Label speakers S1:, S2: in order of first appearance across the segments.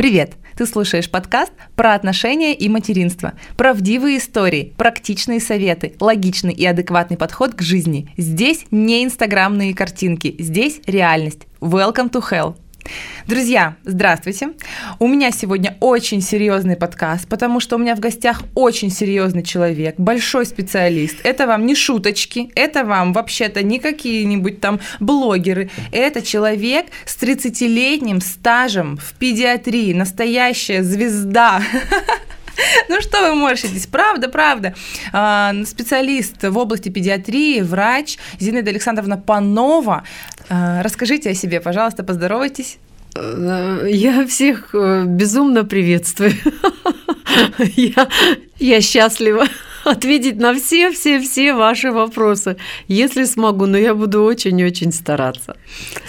S1: Привет! Ты слушаешь подкаст про отношения и материнство. Правдивые истории, практичные советы, логичный и адекватный подход к жизни. Здесь не инстаграмные картинки, здесь реальность. Welcome to hell. Друзья, здравствуйте. У меня сегодня очень серьезный подкаст, потому что у меня в гостях очень серьезный человек, большой специалист. Это вам не шуточки, это вам вообще-то не какие-нибудь там блогеры. Это человек с 30-летним стажем в педиатрии, настоящая звезда. Ну что вы морщитесь? Правда, правда. А, специалист в области педиатрии, врач Зинаида Александровна Панова. А, расскажите о себе, пожалуйста, поздоровайтесь.
S2: Э, я всех э, безумно приветствую. Я, я счастлива ответить на все-все-все ваши вопросы, если смогу, но я буду очень-очень стараться.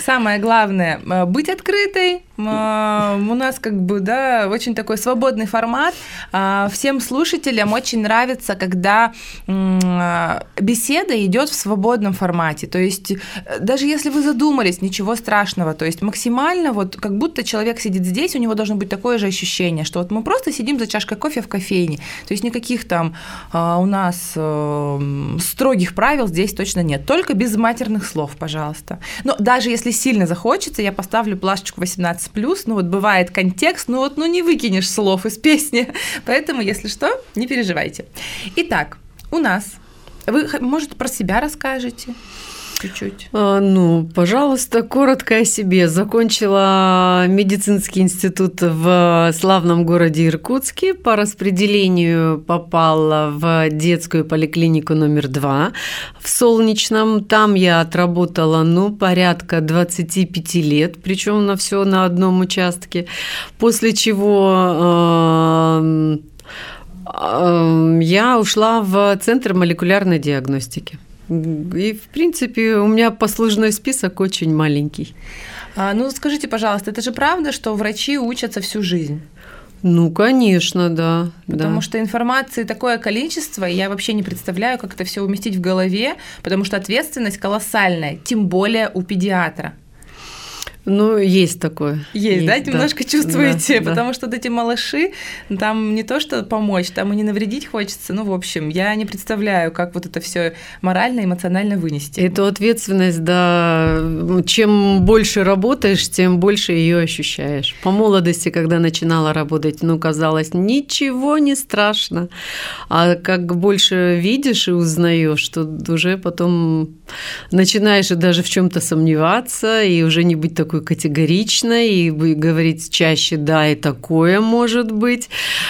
S1: Самое главное – быть открытой, у нас как бы, да, очень такой свободный формат. А, всем слушателям очень нравится, когда беседа идет в свободном формате. То есть э, даже если вы задумались, ничего страшного. То есть максимально вот как будто человек сидит здесь, у него должно быть такое же ощущение, что вот мы просто сидим за чашкой кофе в кофейне. То есть никаких там а, у нас э, строгих правил здесь точно нет. Только без матерных слов, пожалуйста. Но даже если сильно захочется, я поставлю плашечку 18 плюс, ну вот бывает контекст, ну вот ну не выкинешь слов из песни, поэтому, если что, не переживайте. Итак, у нас, вы, может, про себя расскажете? Чуть-чуть?
S2: А, ну, пожалуйста, коротко о себе. Закончила медицинский институт в славном городе Иркутске. По распределению попала в детскую поликлинику номер два в Солнечном. Там я отработала, ну, порядка 25 лет, причем на все на одном участке. После чего э, я ушла в Центр молекулярной диагностики. И, в принципе, у меня послужной список очень маленький.
S1: А, ну, скажите, пожалуйста, это же правда, что врачи учатся всю жизнь?
S2: Ну, конечно, да.
S1: Потому
S2: да.
S1: что информации такое количество, и я вообще не представляю, как это все уместить в голове, потому что ответственность колоссальная, тем более у педиатра.
S2: Ну, есть такое.
S1: Есть, есть да, немножко да. чувствуете, да, потому да. что вот эти малыши, там не то что помочь, там и не навредить хочется. Ну, в общем, я не представляю, как вот это все морально, эмоционально вынести.
S2: Эту ответственность, да, чем больше работаешь, тем больше ее ощущаешь. По молодости, когда начинала работать, ну, казалось, ничего не страшно. А как больше видишь и узнаешь, что уже потом начинаешь даже в чем-то сомневаться и уже не быть такой такой категоричной и говорить чаще «да, и такое может быть»,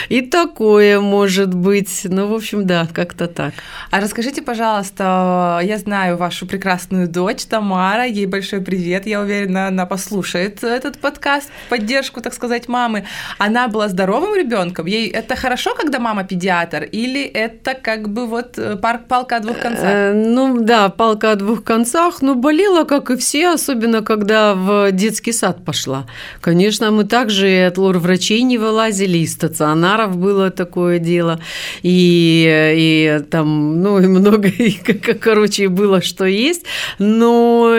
S2: и такое может быть. Ну, в общем, да, как-то так.
S1: А расскажите, пожалуйста, я знаю вашу прекрасную дочь Тамара, ей большой привет, я уверена, она послушает этот подкаст в поддержку, так сказать, мамы. Она была здоровым ребенком. Ей это хорошо, когда мама педиатр, или это как бы вот э, парк палка о двух концах? Э,
S2: ну да, палка о двух концах, но болела, как и все, особенно когда в детский сад пошла. Конечно, мы также и от лор-врачей не вылазили, и стационаров было такое дело, и, и там, ну, и много, и, короче, было, что есть. Но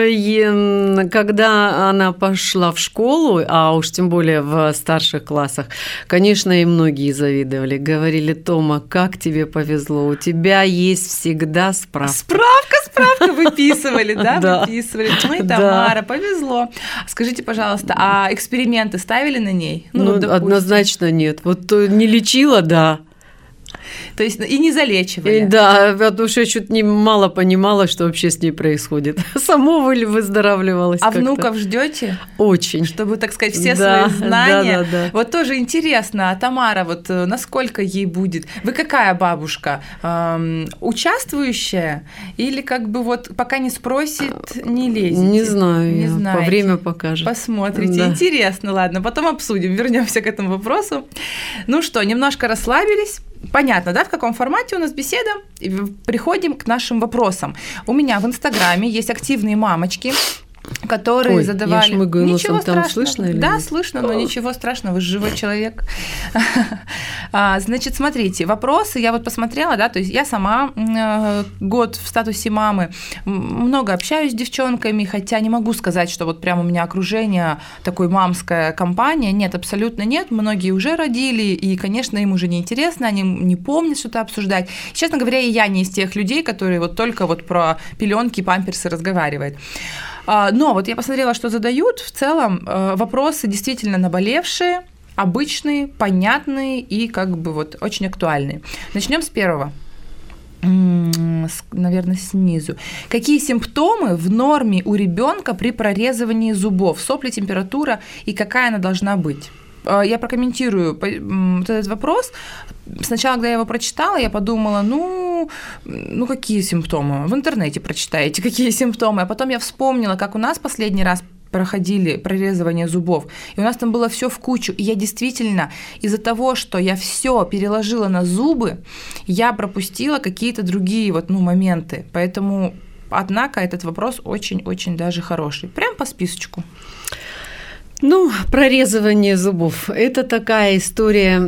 S2: когда она пошла в школу, а уж тем более в старших классах, конечно, и многие завидовали. Говорили, Тома, как тебе повезло, у тебя есть всегда справка.
S1: Справка, справка выписывали, да, выписывали. И Тамара, повезло. Скажите, пожалуйста, а эксперименты ставили на ней?
S2: Ну, ну однозначно нет. Вот не лечила, да.
S1: То есть и не залечивали. И,
S2: да, потому что я чуть не мало понимала, что вообще с ней происходит. Само вы выздоравливалась.
S1: А внуков ждете?
S2: Очень.
S1: Чтобы, так сказать, все да, свои знания. Да, да, да. Вот тоже интересно, а Тамара, вот э, насколько ей будет? Вы какая бабушка? Эм, участвующая? Или как бы вот пока не спросит, не лезет?
S2: Не знаю. Не знаю. По время покажет.
S1: Посмотрите. Да. Интересно, ладно, потом обсудим, вернемся к этому вопросу. Ну что, немножко расслабились понятно, да, в каком формате у нас беседа. Приходим к нашим вопросам. У меня в Инстаграме есть активные мамочки, которые
S2: Ой,
S1: задавали...
S2: Я шмыгаю
S1: ничего
S2: носом, там
S1: страшного.
S2: слышно или
S1: Да,
S2: нет?
S1: слышно, но ничего страшного, вы живой человек. А, Значит, смотрите, вопросы, я вот посмотрела, да, то есть я сама э, год в статусе мамы, много общаюсь с девчонками, хотя не могу сказать, что вот прям у меня окружение такой мамская компания, нет, абсолютно нет, многие уже родили, и, конечно, им уже не интересно, они не помнят что-то обсуждать. Честно говоря, и я не из тех людей, которые вот только вот про пеленки, памперсы разговаривают. А, Но вот я посмотрела, что задают. В целом э, вопросы действительно наболевшие, обычные, понятные и как бы вот очень актуальные. Начнем с первого. Наверное, снизу. Какие симптомы в норме у ребенка при прорезывании зубов? Сопли, температура и какая она должна быть? Э, Я прокомментирую вот этот вопрос. Сначала, когда я его прочитала, я подумала, ну, ну какие симптомы? В интернете прочитаете, какие симптомы. А потом я вспомнила, как у нас последний раз проходили прорезывание зубов, и у нас там было все в кучу. И я действительно из-за того, что я все переложила на зубы, я пропустила какие-то другие вот, ну, моменты. Поэтому, однако, этот вопрос очень-очень даже хороший. Прям по списочку.
S2: Ну, прорезывание зубов – это такая история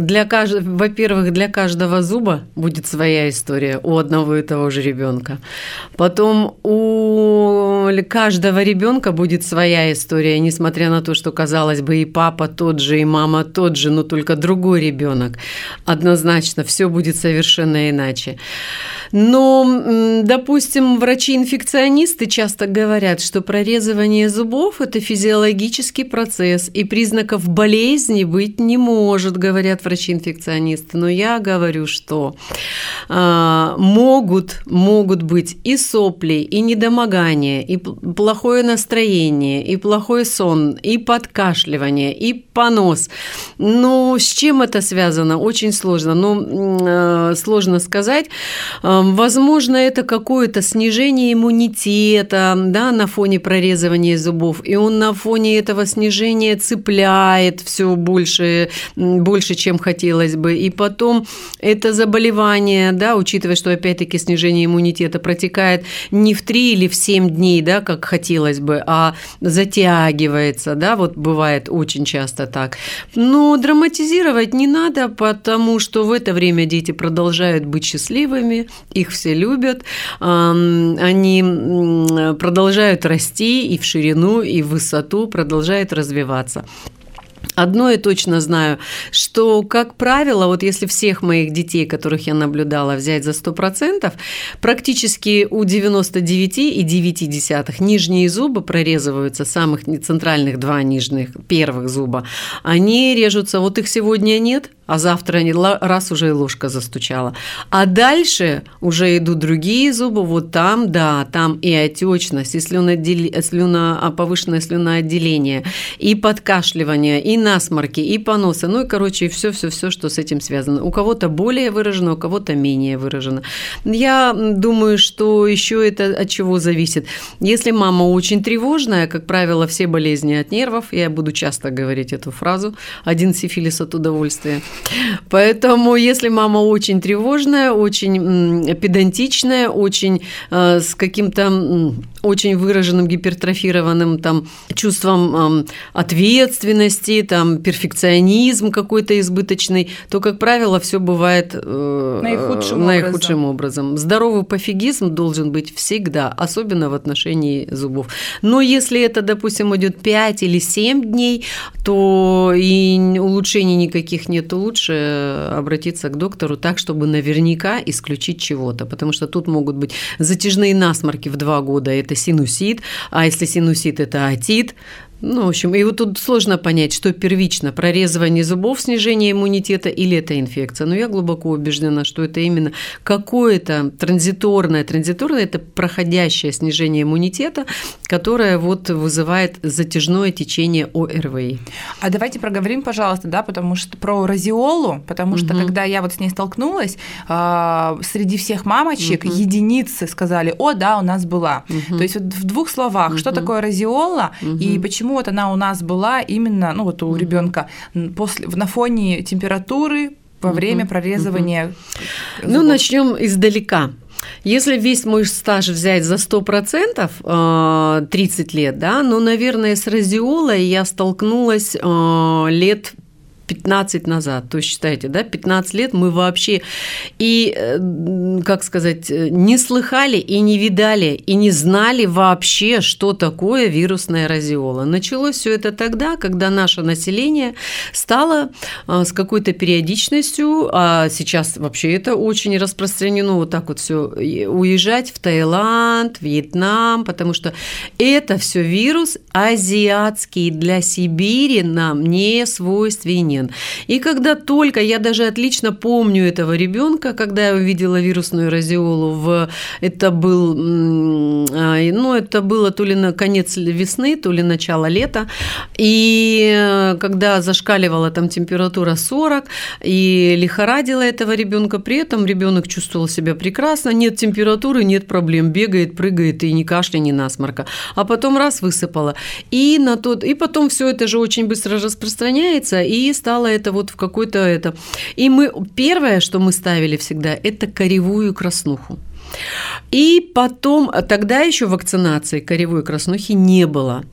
S2: для каждого, во-первых, для каждого зуба будет своя история у одного и того же ребенка. Потом у каждого ребенка будет своя история, несмотря на то, что казалось бы и папа тот же, и мама тот же, но только другой ребенок. Однозначно, все будет совершенно иначе. Но, допустим, врачи-инфекционисты часто говорят, что прорезывание зубов – это физиологический процесс, и признаков болезни быть не может, говорят врачи-инфекционисты. Но я говорю, что а, могут, могут быть и сопли, и недомогание, и плохое настроение, и плохой сон, и подкашливание, и понос. Ну, с чем это связано? Очень сложно. Ну, э, сложно сказать. Э, Возможно, это какое-то снижение иммунитета да, на фоне прорезывания зубов. И он на фоне этого снижения цепляет все больше, больше, чем хотелось бы. И потом это заболевание, да, учитывая, что опять-таки снижение иммунитета протекает не в 3 или в 7 дней, да, как хотелось бы, а затягивается, да, вот бывает очень часто так. Но драматизировать не надо, потому что в это время дети продолжают быть счастливыми, их все любят, они продолжают расти и в ширину, и в высоту, продолжают развиваться. Одно я точно знаю, что, как правило, вот если всех моих детей, которых я наблюдала, взять за 100%, практически у 99,9 нижние зубы прорезываются, самых центральных два нижних, первых зуба, они режутся, вот их сегодня нет, а завтра они раз уже и ложка застучала. А дальше уже идут другие зубы, вот там, да, там и отечность, и слюноотдел- слюна, а, повышенное слюноотделение, и подкашливание, и насморки, и поносы, ну и, короче, все-все-все, что с этим связано. У кого-то более выражено, у кого-то менее выражено. Я думаю, что еще это от чего зависит. Если мама очень тревожная, как правило, все болезни от нервов, я буду часто говорить эту фразу, один сифилис от удовольствия. Поэтому, если мама очень тревожная, очень педантичная, очень э, с каким-то очень выраженным гипертрофированным там чувством м, ответственности, там перфекционизм какой-то избыточный, то, как правило, все бывает э,
S1: Наихудшим
S2: наихудшим образом. Здоровый пофигизм должен быть всегда, особенно в отношении зубов. Но если это, допустим, идет 5 или 7 дней, то и улучшений никаких нет, лучше обратиться к доктору так, чтобы наверняка исключить чего-то, потому что тут могут быть затяжные насморки в 2 года, это синусит, а если синусит, это отит, ну, в общем, и вот тут сложно понять, что первично, прорезывание зубов, снижение иммунитета или это инфекция. Но я глубоко убеждена, что это именно какое-то транзиторное, транзиторное – это проходящее снижение иммунитета, которое вот вызывает затяжное течение ОРВИ.
S1: А давайте проговорим, пожалуйста, да, потому что про разиолу, потому что
S2: Мгм.
S1: когда я вот с ней столкнулась, а, среди всех мамочек
S2: Мгм.
S1: единицы сказали, о, да, у нас была.
S2: Мгм.
S1: То есть вот в двух словах, что
S2: Мгм.
S1: такое разиола и
S2: Мгм.
S1: почему вот она у нас была именно, ну вот у
S2: Мгм.
S1: ребенка после на фоне температуры во время прорезывания.
S2: Ну,
S1: зубов.
S2: начнем издалека. Если весь мой стаж взять за 100%, 30 лет, да, ну, наверное, с радиолой я столкнулась лет 15 назад. То есть, считайте, да, 15 лет мы вообще и, э, как сказать, не слыхали и не видали, и не знали вообще, что такое вирусная разиола. Началось все это тогда, когда наше население стало а, с какой-то периодичностью, а сейчас вообще это очень распространено, вот так вот все уезжать в Таиланд, Вьетнам, потому что это все вирус азиатский для Сибири нам не свойственен беременен. И когда только, я даже отлично помню этого ребенка, когда я увидела вирусную разиолу, в, это был, а, ну, это было то ли на конец весны, то ли начало лета, и э, когда зашкаливала там температура 40, и лихорадила этого ребенка, при этом ребенок чувствовал себя прекрасно, нет температуры, нет проблем, бегает, прыгает, и ни кашля, ни насморка. А потом раз высыпала. И, на тот, и потом все это же очень быстро распространяется, и стало стало это вот в какой-то это. И мы первое, что мы ставили всегда, это коревую краснуху. И потом, тогда еще вакцинации коревой краснухи не было.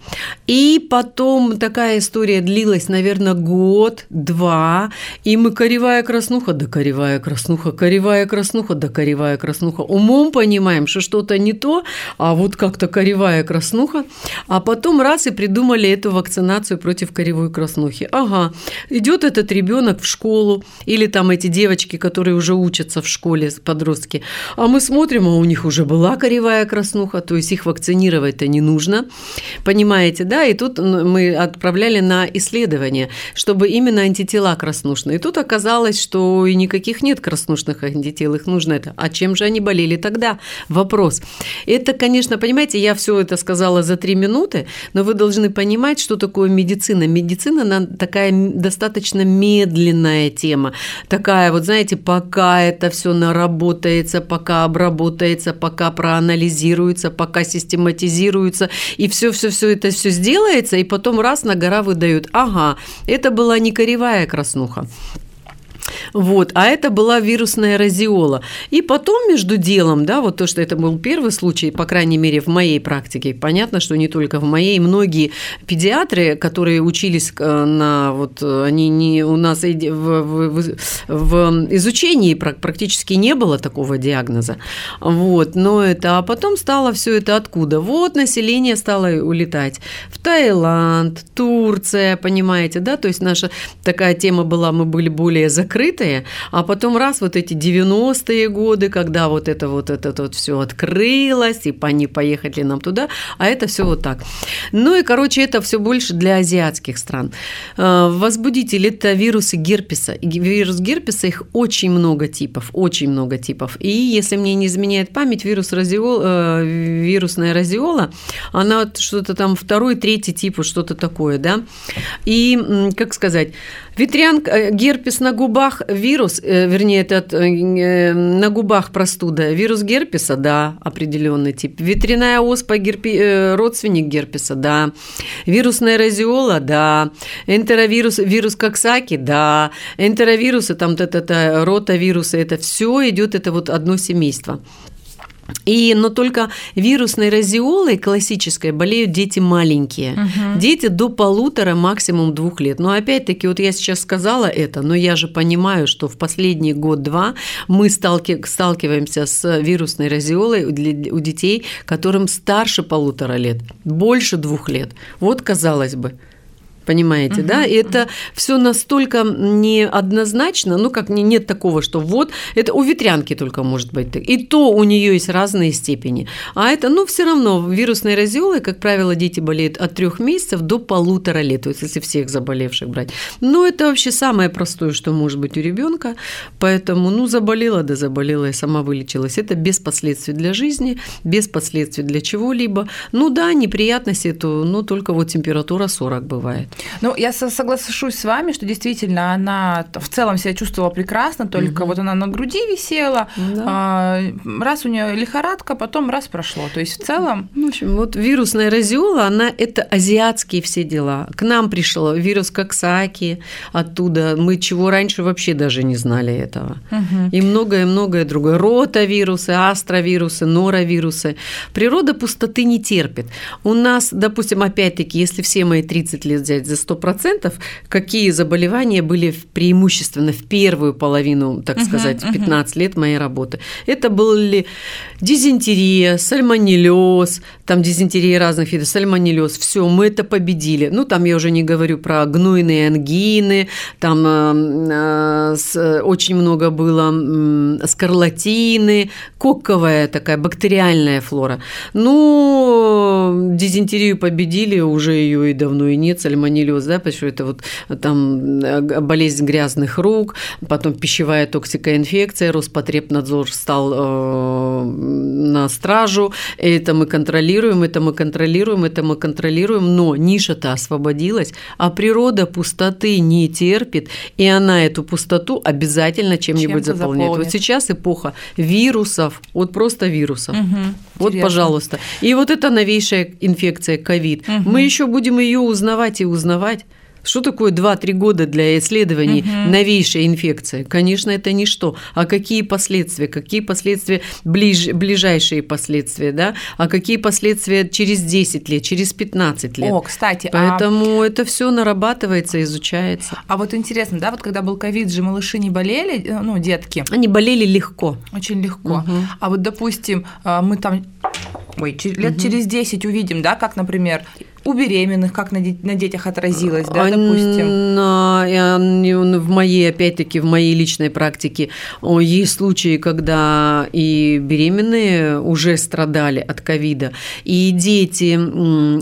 S2: И потом такая история длилась, наверное, год, два, и мы коревая краснуха, да коревая краснуха, коревая краснуха, да коревая краснуха. Умом понимаем, что что-то не то, а вот как-то коревая краснуха. А потом раз и придумали эту вакцинацию против коревой краснухи. Ага, идет этот ребенок в школу, или там эти девочки, которые уже учатся в школе, подростки, а мы смотрим, а у них уже была коревая краснуха, то есть их вакцинировать-то не нужно, понимаете, да, и тут мы отправляли на исследование, чтобы именно антитела краснушные. И тут оказалось, что и никаких нет краснушных антител, их нужно это. А чем же они болели тогда? Вопрос. Это, конечно, понимаете, я все это сказала за три минуты, но вы должны понимать, что такое медицина. Медицина она такая достаточно медленная тема, такая вот, знаете, пока это все наработается, пока обработается, пока проанализируется, пока систематизируется, и все-все-все это все сделается, и потом раз на гора выдают, ага, это была не коревая краснуха, вот, а это была вирусная разиола. И потом между делом, да, вот то, что это был первый случай, по крайней мере, в моей практике, понятно, что не только в моей, многие педиатры, которые учились э, на, вот, они не, у нас в, в, в изучении практически не было такого диагноза, вот, но это, а потом стало все это откуда? Вот население стало улетать в Таиланд, Турция, понимаете, да, то есть наша такая тема была, мы были более закрыты, закрытые, а потом раз вот эти 90-е годы, когда вот это вот это вот все открылось, и они поехали нам туда, а это все вот так. Ну и, короче, это все больше для азиатских стран. А, возбудитель – это вирусы герпеса. Вирус герпеса, их очень много типов, очень много типов. И если мне не изменяет память, вирус разиол, э, вирусная разиола, она что-то там второй, третий тип, что-то такое, да. И, как сказать, ветрянка, э, герпес на губах, вирус, э, вернее, этот э, на губах простуда, вирус герпеса, да, определенный тип. Ветряная оспа, герпи, родственник герпеса, да. Вирусная разиола, да. Энтеровирус, вирус Коксаки, да. Энтеровирусы, там, это, это, ротавирусы, это все идет, это вот одно семейство. И, но только вирусной разиолой классической болеют дети маленькие. Угу. Дети до полутора, максимум двух лет. Но опять-таки, вот я сейчас сказала это, но я же понимаю, что в последний год-два мы сталки, сталкиваемся с вирусной разиолой у детей, которым старше полутора лет, больше двух лет. Вот, казалось бы, понимаете, угу. да? И это все настолько неоднозначно, ну как не, нет такого, что вот это у ветрянки только может быть, и то у нее есть разные степени, а это, ну все равно вирусной разиолой, как правило, дети болеют от трех месяцев до полутора лет, то есть если всех заболевших брать. Но это вообще самое простое, что может быть у ребенка, поэтому, ну заболела, да заболела и сама вылечилась. Это без последствий для жизни, без последствий для чего-либо. Ну да, неприятности, то, ну только вот температура 40 бывает.
S1: Ну, я соглашусь с вами, что действительно она в целом себя чувствовала прекрасно, только угу. вот она на груди висела, да. а, раз у нее лихорадка, потом раз прошло. То есть в целом...
S2: В общем, вот вирусная разиола, она это азиатские все дела. К нам пришел вирус Коксаки оттуда. Мы чего раньше вообще даже не знали этого. Угу. И многое-многое другое. Ротавирусы, астровирусы, норовирусы. Природа пустоты не терпит. У нас, допустим, опять-таки, если все мои 30 лет взять за 100%, какие заболевания были преимущественно в первую половину, так сказать, 15 лет моей работы. Это были дизентерия, сальмонеллез, там дизентерия разных видов, сальмонеллез, все, мы это победили. Ну, там я уже не говорю про гнойные ангины, там э, э, очень много было э, скарлатины, коковая такая бактериальная флора. Ну, дизентерию победили, уже ее и давно и нет, сальмонеллез, да, потому что это вот там э, болезнь грязных рук, потом пищевая токсикоинфекция, Роспотребнадзор стал э, на стражу, это мы контролируем, это мы контролируем, это мы контролируем, но ниша-то освободилась, а природа пустоты не терпит, и она эту пустоту обязательно чем-нибудь чем заполняет. Заполнит. Вот сейчас эпоха вирусов, вот просто вирусов. Угу, вот, интересно. пожалуйста. И вот эта новейшая инфекция ковид. Угу. Мы еще будем ее узнавать и узнавать. Что такое 2-3 года для исследований угу. новейшей инфекции? Конечно, это ничто. А какие последствия? Какие последствия, ближ, ближайшие последствия, да? А какие последствия через 10 лет, через 15 лет?
S1: О, кстати.
S2: А Поэтому а... это все нарабатывается, изучается.
S1: А вот интересно, да, вот когда был ковид же, малыши не болели, э, ну, детки?
S2: Они болели легко.
S1: Очень легко. Угу. А вот, допустим, э, мы там ой, лет угу. через 10 увидим, да, как, например, у беременных, как на, на детях отразилось, да, допустим?
S2: На, в моей, опять-таки, в моей личной практике есть случаи, когда и беременные уже страдали от ковида, и дети,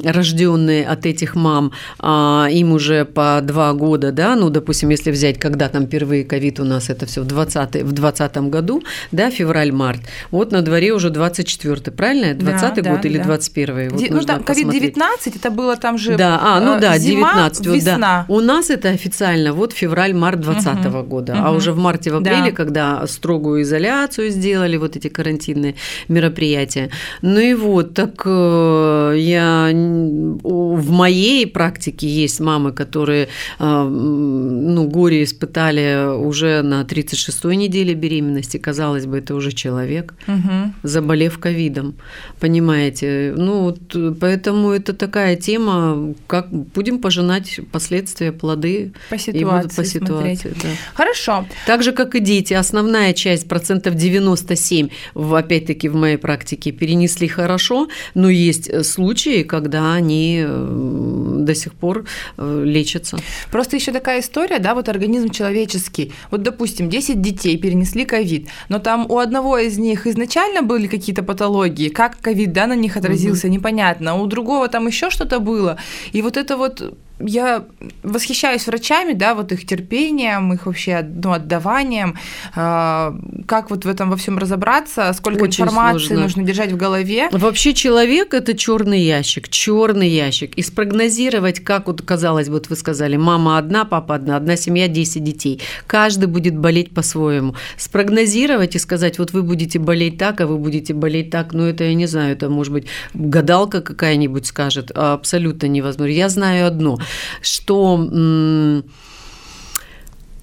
S2: рожденные от этих мам, а, им уже по два года, да, ну, допустим, если взять, когда там впервые ковид у нас, это все в 20 в 20 году, да, февраль-март, вот на дворе уже 24 правильно? 20 да, год да, или да. 21 вот
S1: ну, да, ковид-19, это было там же
S2: Да, а, ну да, зима, 19 весна. да. У нас это официально вот февраль-март 2020 угу. года, угу. а уже в марте, в апреле, да. когда строгую изоляцию сделали, вот эти карантинные мероприятия. Ну и вот, так э, я в моей практике есть мамы, которые э, ну, горе испытали уже на 36-й неделе беременности, казалось бы, это уже человек, угу. заболев ковидом, понимаете? Ну, вот, поэтому это такая тема, как будем пожинать последствия, плоды.
S1: По ситуации. по ситуации да. Хорошо.
S2: Так же, как и дети, основная часть, процентов 97, опять-таки в моей практике, перенесли хорошо, но есть э, случаи, когда они э, до сих пор э, лечатся.
S1: Просто еще такая история, да, вот организм человеческий. Вот, допустим, 10 детей перенесли ковид, но там у одного из них изначально были какие-то патологии, как ковид, да, на них отразился, угу. непонятно, у другого там еще что-то что было. И вот это вот я восхищаюсь врачами, да, вот их терпением, их вообще ну, отдаванием. А, как вот в этом во всем разобраться, сколько Очень информации сложно. нужно держать в голове.
S2: Вообще человек это черный ящик, черный ящик. И спрогнозировать, как вот казалось, вот вы сказали, мама одна, папа одна, одна семья, 10 детей. Каждый будет болеть по-своему. Спрогнозировать и сказать, вот вы будете болеть так, а вы будете болеть так, ну это я не знаю, это может быть гадалка какая-нибудь скажет, абсолютно невозможно. Я знаю одно – что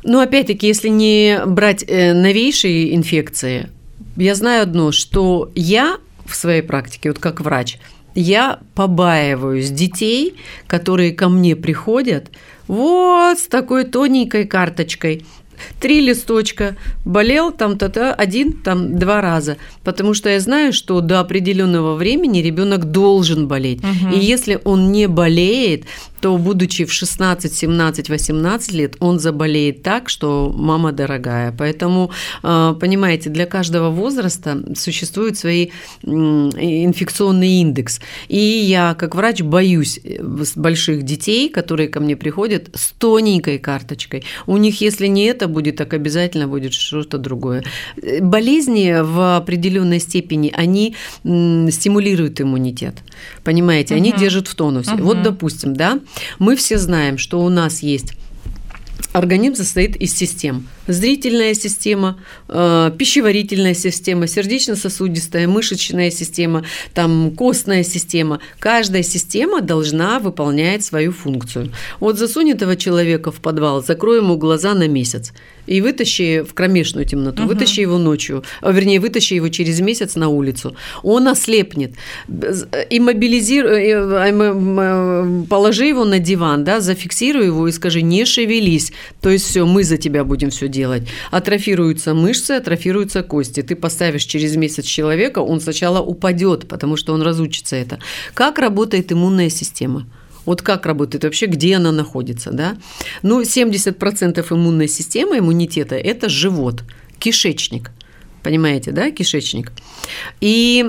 S2: ну, опять-таки, если не брать э, новейшие инфекции, я знаю одно, что я в своей практике, вот как врач, я побаиваюсь детей, которые ко мне приходят вот с такой тоненькой карточкой три листочка, болел там-то-то один, там два раза, потому что я знаю, что до определенного времени ребенок должен болеть, угу. и если он не болеет, то, будучи в 16, 17, 18 лет, он заболеет так, что мама дорогая. Поэтому, э, понимаете, для каждого возраста существует свой инфекционный индекс. И я, как врач, боюсь э, больших детей, которые ко мне приходят с тоненькой карточкой. У них, если не это, это будет, так обязательно будет что-то другое. Болезни в определенной степени, они стимулируют иммунитет. Понимаете, они держат в тонусе. Угу. Вот, допустим, да, мы все знаем, что у нас есть Организм состоит из систем. Зрительная система, э, пищеварительная система, сердечно-сосудистая, мышечная система, там, костная система. Каждая система должна выполнять свою функцию. Вот засунь этого человека в подвал, закрой ему глаза на месяц и вытащи в кромешную темноту, угу. вытащи его ночью, а, вернее, вытащи его через месяц на улицу. Он ослепнет. Иммобилизируй, э, э, положи его на диван, да, зафиксируй его и скажи, не шевелись. То есть все, мы за тебя будем все делать. Атрофируются мышцы, атрофируются кости. Ты поставишь через месяц человека, он сначала упадет, потому что он разучится это. Как работает иммунная система? Вот как работает вообще, где она находится, да? Ну, 70% иммунной системы, иммунитета – это живот, кишечник. Понимаете, да, кишечник? И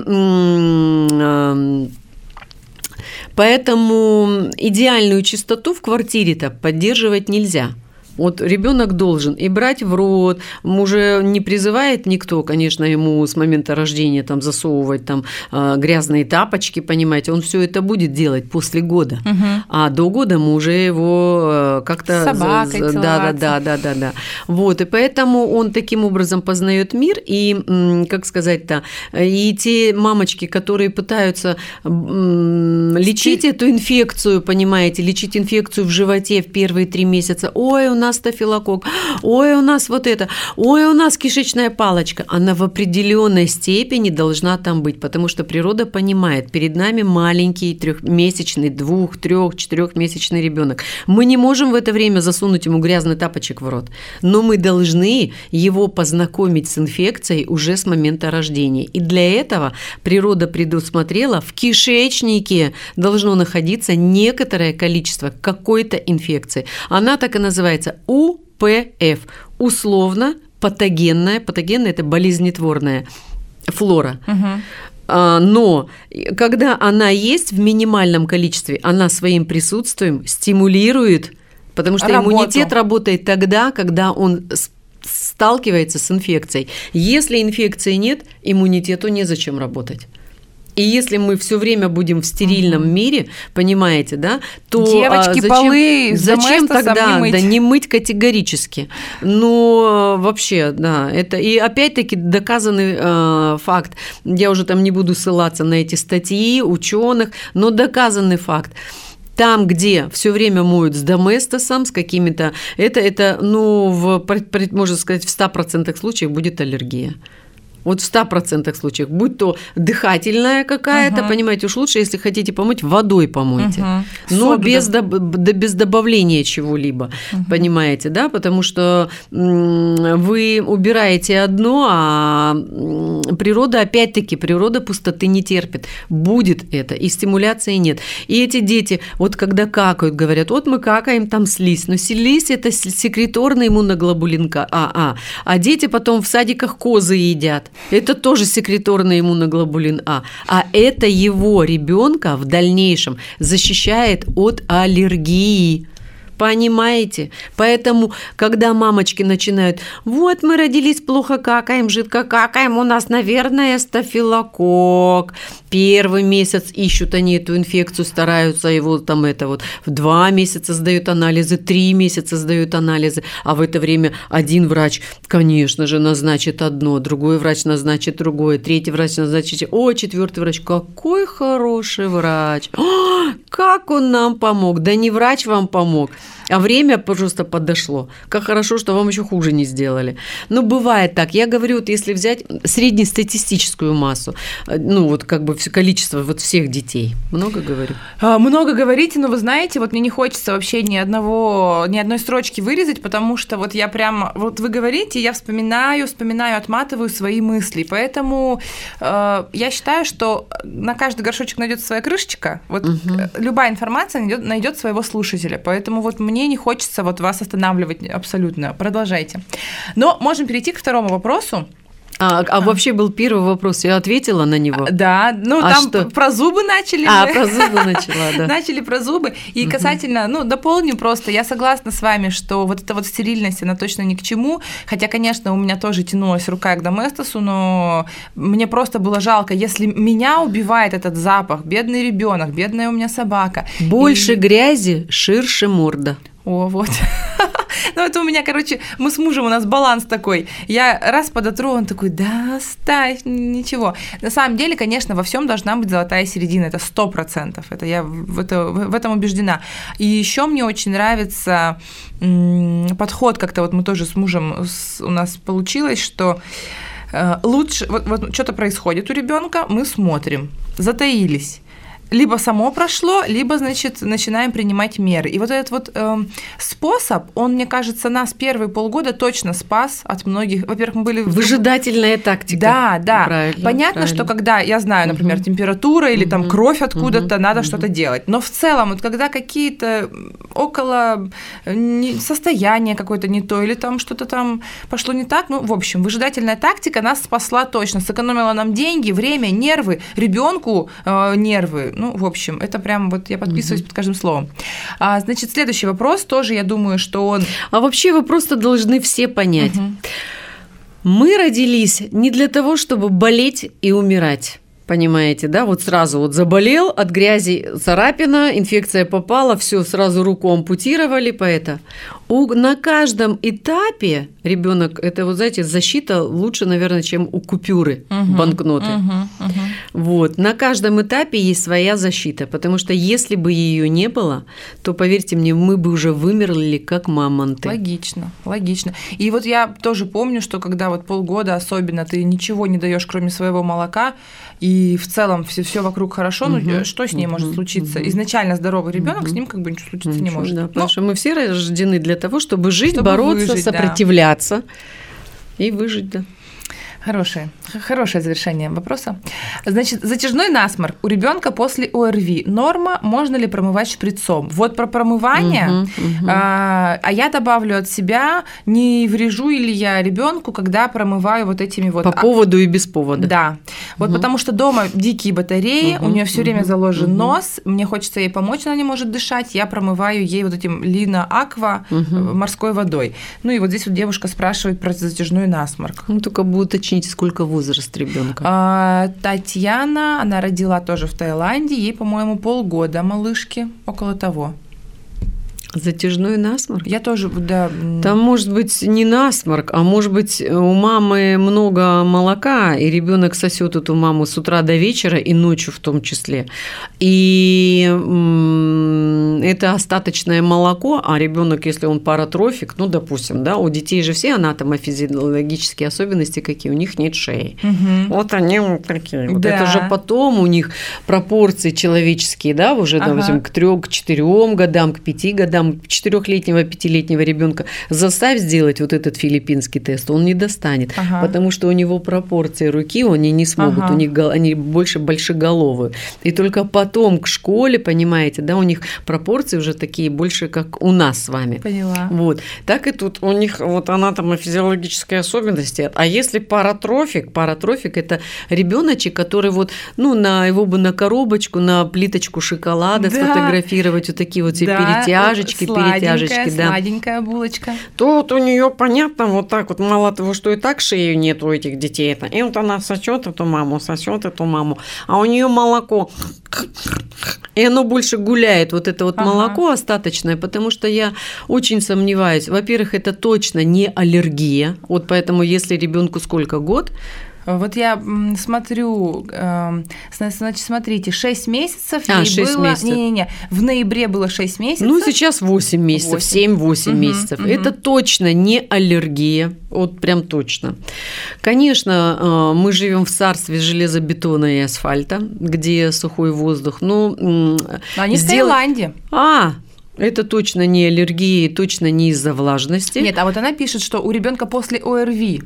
S2: поэтому идеальную чистоту в квартире-то поддерживать нельзя – вот ребенок должен и брать в рот, уже не призывает никто, конечно, ему с момента рождения там засовывать там а, грязные тапочки, понимаете, он все это будет делать после года, угу. а до года мы уже его э, как-то
S1: собакой
S2: да, да, да, да, да, да, вот и поэтому он таким образом познает мир. И, как сказать-то, и те мамочки, которые пытаются лечить эту инфекцию, понимаете, лечить инфекцию в животе в первые три месяца, ой, у нас нас стафилококк, ой, у нас вот это, ой, у нас кишечная палочка. Она в определенной степени должна там быть, потому что природа понимает, перед нами маленький трехмесячный, двух, трех, четырехмесячный ребенок. Мы не можем в это время засунуть ему грязный тапочек в рот, но мы должны его познакомить с инфекцией уже с момента рождения. И для этого природа предусмотрела в кишечнике должно находиться некоторое количество какой-то инфекции. Она так и называется УПФ, условно патогенная, патогенная – это болезнетворная флора. Угу. Но когда она есть в минимальном количестве, она своим присутствием стимулирует, потому что Работу. иммунитет работает тогда, когда он сталкивается с инфекцией. Если инфекции нет, иммунитету незачем работать. И если мы все время будем в стерильном угу. мире, понимаете, да, то
S1: а, Девочки,
S2: зачем,
S1: полы,
S2: зачем тогда мыть. да не мыть категорически? Но вообще, да, это и опять-таки доказанный э, факт. Я уже там не буду ссылаться на эти статьи ученых, но доказанный факт там, где все время моют с доместосом, с какими-то, это, это ну, в, можно сказать, в 100% случаев будет аллергия. Вот в 100% случаях, будь то дыхательная какая-то, угу. понимаете, уж лучше, если хотите помыть, водой помойте. Угу. Но без, доб- без добавления чего-либо, угу. понимаете, да, потому что вы убираете одно, а природа, опять-таки, природа пустоты не терпит. Будет это, и стимуляции нет. И эти дети, вот когда какают, говорят, вот мы какаем, там слизь. Но слизь – это секреторный иммуноглобулин АА. А дети потом в садиках козы едят. Это тоже секреторный иммуноглобулин А. А это его ребенка в дальнейшем защищает от аллергии. Понимаете? Поэтому, когда мамочки начинают, вот мы родились плохо какаем, жидко какаем, у нас, наверное, стафилокок. Первый месяц ищут они эту инфекцию, стараются его там это вот в два месяца сдают анализы, три месяца сдают анализы, а в это время один врач, конечно же, назначит одно, другой врач назначит другое, третий врач назначит, о, четвертый врач, какой хороший врач, о, как он нам помог, да не врач вам помог, а время просто подошло. Как хорошо, что вам еще хуже не сделали. Ну, бывает так. Я говорю, вот если взять среднестатистическую массу, э, ну, вот как бы все количество вот всех детей. Много говорю?
S1: А, много говорите, но вы знаете, вот мне не хочется вообще ни одного, ни одной строчки вырезать, потому что вот я прям, вот вы говорите, я вспоминаю, вспоминаю, отматываю свои мысли. Поэтому э, я считаю, что на каждый горшочек найдется своя крышечка. Вот угу. любая информация найдет, найдет своего слушателя. Поэтому вот мне мне не хочется вот вас останавливать абсолютно. Продолжайте. Но можем перейти к второму вопросу.
S2: А, а вообще был первый вопрос, я ответила на него.
S1: Да, ну
S2: А
S1: там
S2: что?
S1: про зубы начали.
S2: А, про зубы начала, да.
S1: Начали про зубы. И касательно, ну, дополню просто, я согласна с вами, что вот эта вот стерильность, она точно ни к чему. Хотя, конечно, у меня тоже тянулась рука к доместосу, но мне просто было жалко, если меня убивает этот запах, бедный ребенок, бедная у меня собака.
S2: Больше
S1: И-
S2: грязи, ширше морда.
S1: О, вот. Ну, это у меня, короче, мы с мужем, у нас баланс такой. Я раз подотру, он такой, да, ставь, ничего. На самом деле, конечно, во всем должна быть золотая середина, это сто процентов. Это я в, это- в этом убеждена. И еще мне очень нравится подход, как-то вот мы тоже с мужем, с- у нас получилось, что э, лучше, вот, вот что-то происходит у ребенка, мы смотрим, затаились. Либо само прошло, либо, значит, начинаем принимать меры. И вот этот вот эм, способ, он, мне кажется, нас первые полгода точно спас от многих. Во-первых, мы были
S2: Выжидательная тактика.
S1: да, да.
S2: Правильно,
S1: Понятно,
S2: правильно.
S1: что когда я знаю, например, температура или там
S2: Мгм.
S1: кровь откуда-то,
S2: Мгм.
S1: надо
S2: Мгм.
S1: что-то делать. Но в целом, вот когда какие-то около э, состояния какое-то не то, или там что-то там пошло не так, ну, в общем, выжидательная тактика нас спасла точно, сэкономила нам деньги, время, нервы, ребенку нервы. Ну, в общем, это прям вот я подписываюсь под каждым словом. А, значит, следующий вопрос тоже, я думаю, что он...
S2: А вообще вы просто должны все понять.
S1: Мгм.
S2: Мы родились не для того, чтобы болеть и умирать. Понимаете, да? Вот сразу вот заболел, от грязи царапина, инфекция попала, все, сразу руку ампутировали, поэта. У, на каждом этапе ребенок, это вот, знаете, защита лучше, наверное, чем у купюры
S1: Мгм.
S2: банкноты.
S1: Мгм, мгм.
S2: Вот. На каждом этапе есть своя защита, потому что если бы ее не было, то, поверьте мне, мы бы уже вымерли как мамонты.
S1: Логично, логично. И вот я тоже помню, что когда вот полгода особенно ты ничего не даешь, кроме своего молока, и в целом все, все вокруг хорошо, ну
S2: Мгм,
S1: что с ней может
S2: мгм,
S1: случиться?
S2: мгм.
S1: Изначально здоровый ребенок,
S2: Мгм.
S1: с ним как бы ничего случиться не
S2: Ничего,
S1: может.
S2: да,
S1: Но
S2: потому что мы все рождены для того, чтобы жить,
S1: Чтобы
S2: бороться,
S1: выжить, да.
S2: сопротивляться и выжить, да.
S1: Хорошее, хорошее завершение вопроса. Значит, затяжной насморк у ребенка после ОРВИ. Норма, можно ли промывать шприцом? Вот про промывание,
S2: Мгм, мгм.
S1: а, а я добавлю от себя, не врежу ли я ребенку, когда промываю вот этими вот...
S2: По
S1: а-
S2: поводу и без повода.
S1: Да. Вот
S2: Мгм.
S1: потому что дома дикие батареи, у
S2: Мгм,
S1: нее все время
S2: мгм,
S1: заложен
S2: мгм.
S1: нос, мне хочется ей помочь, она не может дышать, я промываю ей вот этим Лина Аква
S2: Мгм.
S1: морской водой. Ну и вот здесь вот девушка спрашивает про затяжной насморк.
S2: Ну, только будет уточнить, сколько возраст ребенка.
S1: А, Татьяна, она родила тоже в Таиланде, ей, по-моему, полгода малышки, около того.
S2: Затяжной насморк?
S1: Я тоже, да.
S2: Там может быть не насморк, а может быть у мамы много молока, и ребенок сосет эту маму с утра до вечера и ночью в том числе. И это остаточное молоко, а ребенок, если он паратрофик, ну, допустим, да, у детей же все анатомофизиологические особенности какие, у них нет шеи.
S1: мгм.
S2: Вот они вот такие. Вот
S1: Да.
S2: это же потом у них пропорции человеческие, да, уже,
S1: Ага.
S2: допустим, к трем, к четырем годам, к пяти годам, четырехлетнего, пятилетнего ребенка заставь сделать вот этот филиппинский тест, он не достанет,
S1: Ага.
S2: потому что у него пропорции руки они не смогут,
S1: Ага.
S2: у них они больше большеголовые. И только потом к школе, понимаете, да, у них пропорции уже такие больше, как у нас с вами.
S1: Поняла.
S2: Вот. Так и тут у них вот анатомофизиологические особенности. А если паратрофик, паратрофик это ребеночек, который вот, ну, на его бы на коробочку, на плиточку шоколада
S1: Да.
S2: сфотографировать, вот такие вот все
S1: Да,
S2: перетяжечки,
S1: сладенькая,
S2: перетяжечки, да.
S1: Сладенькая булочка.
S2: То вот у нее понятно вот так вот, мало того, что и так шеи нет у этих детей, это, и вот она сосет эту маму, сосет эту маму, а у нее молоко, и оно больше гуляет, вот это вот
S1: Ага.
S2: молоко остаточное, потому что я очень сомневаюсь. Во-первых, это точно не аллергия, вот поэтому если ребенку сколько год,
S1: Вот я смотрю, эм, значит, смотрите, 6 месяцев
S2: А,
S1: ей
S2: шесть
S1: было...
S2: месяцев.
S1: Не-не-не, в ноябре было 6 месяцев.
S2: ну сейчас 8 месяцев,
S1: Восемь.
S2: 7-8
S1: Мгм,
S2: месяцев,
S1: мгм.
S2: это точно не аллергия, вот прям точно. Конечно, э, мы живем в царстве железобетона и асфальта, где сухой воздух, но
S1: они в
S2: сделать-
S1: Таиланде.
S2: А, это точно не аллергия, точно не из-за влажности.
S1: Нет, а вот она пишет, что у ребенка после ОРВИ.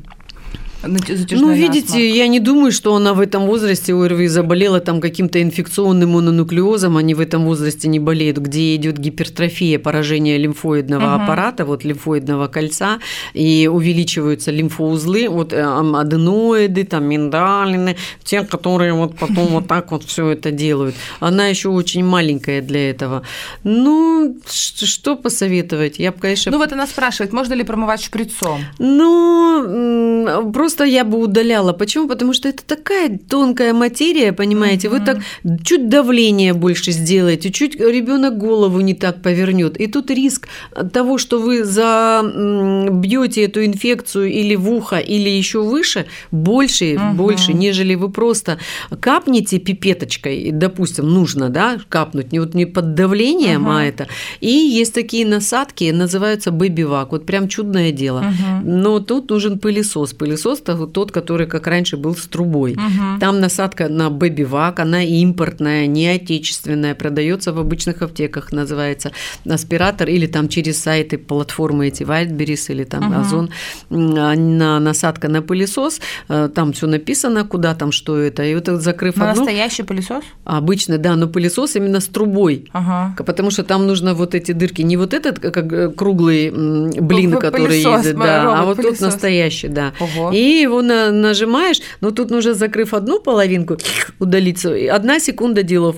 S2: Ну, видите, насморк. я не думаю, что она в этом возрасте ОРВИ заболела там каким-то инфекционным мононуклеозом, они в этом возрасте не болеют, где идет гипертрофия, поражение лимфоидного угу. аппарата, вот лимфоидного кольца, и увеличиваются лимфоузлы, вот э, аденоиды, там миндалины, те, которые вот потом вот так вот все это делают. Она еще очень маленькая для этого. Ну, что посоветовать? Я бы, конечно...
S1: Ну, вот она спрашивает, можно ли промывать шприцом?
S2: Ну, просто просто я бы удаляла. Почему? Потому что это такая тонкая материя, понимаете? Mm-hmm. Вы так чуть давление больше сделаете, чуть ребенок голову не так повернет. И тут риск того, что вы забьете эту инфекцию или в ухо, или еще выше, больше, mm-hmm. больше, нежели вы просто капнете пипеточкой, допустим, нужно, да, капнуть, не вот не под давлением, mm-hmm. а это. И есть такие насадки, называются бэби-вак. Вот прям чудное дело. Mm-hmm. Но тут нужен пылесос. Пылесос просто тот, который как раньше был с трубой. Угу. Там насадка на бэби-вак, она импортная, не отечественная, продается в обычных аптеках, называется аспиратор, или там через сайты, платформы эти Wildberries или там угу. Озон, на насадка на пылесос, э, там все написано, куда там, что это, и вот закрыв
S1: но одну... Настоящий пылесос?
S2: Обычно, да, но пылесос именно с трубой, ага. потому что там нужно вот эти дырки, не вот этот как э, круглый блин, который ездит, да, а вот тут настоящий, да. Ого. И его на, нажимаешь, но тут нужно, закрыв одну половинку, удалиться. Одна секунда делов